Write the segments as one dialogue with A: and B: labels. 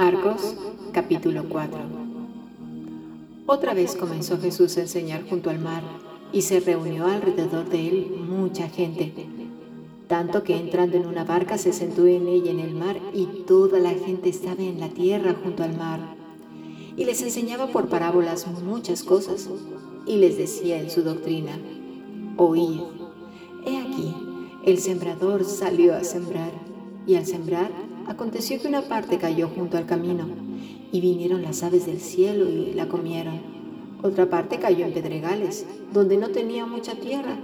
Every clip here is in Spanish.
A: Marcos capítulo 4 Otra vez comenzó Jesús a enseñar junto al mar y se reunió alrededor de él mucha gente, tanto que entrando en una barca se sentó en ella en el mar y toda la gente estaba en la tierra junto al mar. Y les enseñaba por parábolas muchas cosas y les decía en su doctrina, oíd, he aquí, el sembrador salió a sembrar y al sembrar aconteció que una parte cayó junto al camino y vinieron las aves del cielo y la comieron. Otra parte cayó en pedregales, donde no tenía mucha tierra,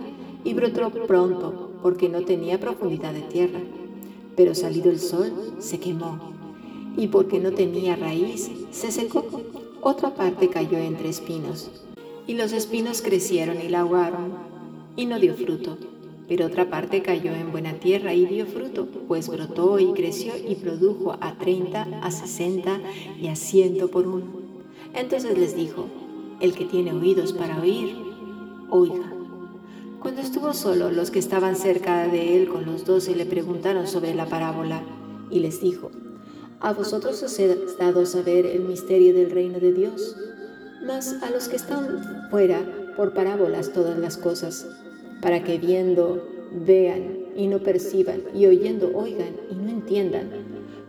A: y brotó pronto, porque no tenía profundidad de tierra. Pero salido el sol, se quemó, y porque no tenía raíz, se secó. Otra parte cayó entre espinos, y los espinos crecieron y la ahogaron, y no dio fruto. Pero otra parte cayó en buena tierra y dio fruto, pues brotó y creció y produjo a treinta, a sesenta y a ciento por uno. Entonces les dijo, el que tiene oídos para oír, oiga. Cuando estuvo solo, los que estaban cerca de él con los doce le preguntaron sobre la parábola y les dijo, a vosotros os he dado saber el misterio del reino de Dios, mas a los que están fuera por parábolas todas las cosas, para que viendo vean y no perciban, y oyendo oigan y no entiendan,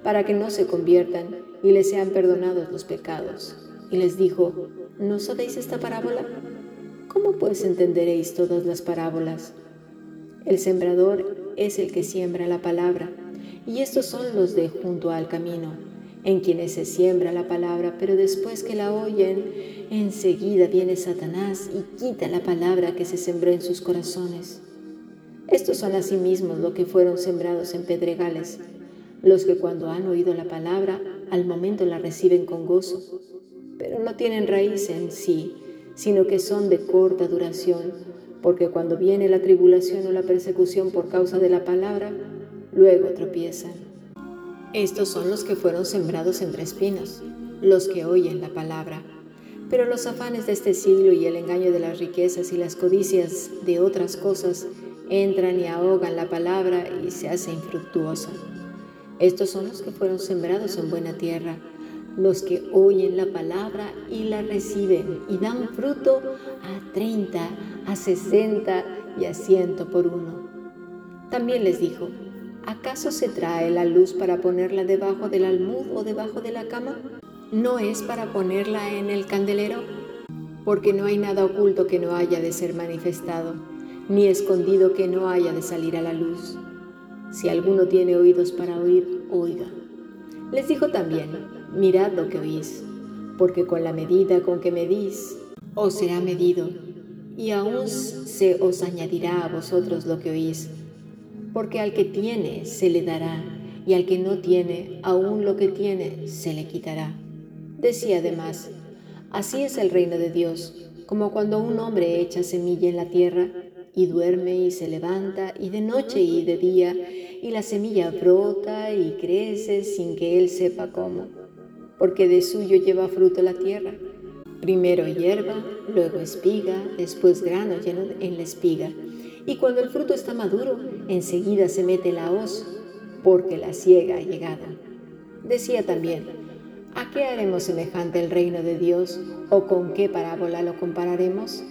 A: para que no se conviertan y les sean perdonados los pecados. Y les dijo, ¿No sabéis esta parábola? ¿Cómo pues entenderéis todas las parábolas? El sembrador es el que siembra la palabra, y estos son los de junto al camino, en quienes se siembra la palabra, pero después que la oyen, enseguida viene Satanás y quita la palabra que se sembró en sus corazones. Estos son asimismo los que fueron sembrados en pedregales, los que cuando han oído la palabra, al momento la reciben con gozo pero no tienen raíz en sí, sino que son de corta duración, porque cuando viene la tribulación o la persecución por causa de la palabra, luego tropiezan. Estos son los que fueron sembrados entre espinos, los que oyen la palabra. Pero los afanes de este siglo y el engaño de las riquezas y las codicias de otras cosas entran y ahogan la palabra y se hace infructuosa. Estos son los que fueron sembrados en buena tierra los que oyen la palabra y la reciben y dan fruto a 30, a 60 y a 100 por uno. También les dijo, ¿acaso se trae la luz para ponerla debajo del almud o debajo de la cama? ¿No es para ponerla en el candelero? Porque no hay nada oculto que no haya de ser manifestado, ni escondido que no haya de salir a la luz. Si alguno tiene oídos para oír, oiga. Les dijo también, mirad lo que oís, porque con la medida con que medís, os será medido, y aún se os añadirá a vosotros lo que oís, porque al que tiene se le dará, y al que no tiene, aún lo que tiene se le quitará. Decía además, así es el reino de Dios, como cuando un hombre echa semilla en la tierra, y duerme y se levanta, y de noche y de día, y la semilla brota y crece sin que él sepa cómo porque de suyo lleva fruto la tierra. Primero hierba, luego espiga, después grano lleno en la espiga. Y cuando el fruto está maduro, enseguida se mete la hoz, porque la ciega ha llegado. Decía también, ¿a qué haremos semejante el reino de Dios o con qué parábola lo compararemos?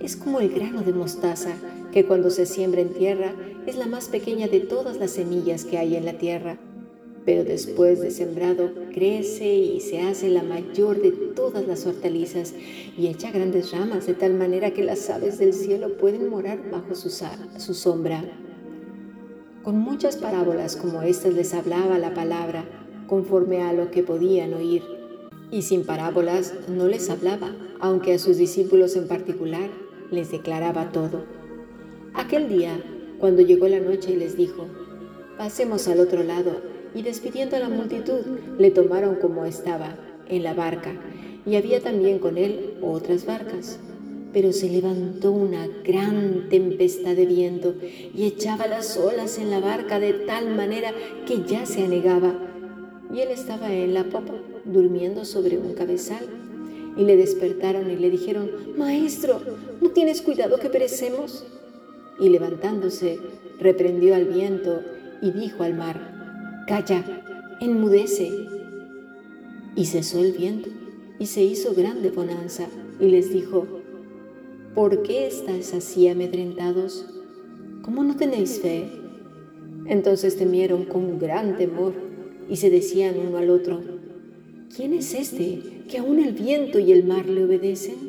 A: Es como el grano de mostaza, que cuando se siembra en tierra es la más pequeña de todas las semillas que hay en la tierra pero después de sembrado crece y se hace la mayor de todas las hortalizas y echa grandes ramas de tal manera que las aves del cielo pueden morar bajo su, su sombra. Con muchas parábolas como estas les hablaba la palabra conforme a lo que podían oír, y sin parábolas no les hablaba, aunque a sus discípulos en particular les declaraba todo. Aquel día, cuando llegó la noche y les dijo, pasemos al otro lado, y despidiendo a la multitud, le tomaron como estaba, en la barca, y había también con él otras barcas. Pero se levantó una gran tempestad de viento y echaba las olas en la barca de tal manera que ya se anegaba. Y él estaba en la popa, durmiendo sobre un cabezal. Y le despertaron y le dijeron, Maestro, ¿no tienes cuidado que perecemos? Y levantándose, reprendió al viento y dijo al mar, Calla, enmudece. Y cesó el viento, y se hizo grande bonanza, y les dijo, ¿por qué estáis así amedrentados? ¿Cómo no tenéis fe? Entonces temieron con gran temor, y se decían uno al otro, ¿quién es este que aún el viento y el mar le obedecen?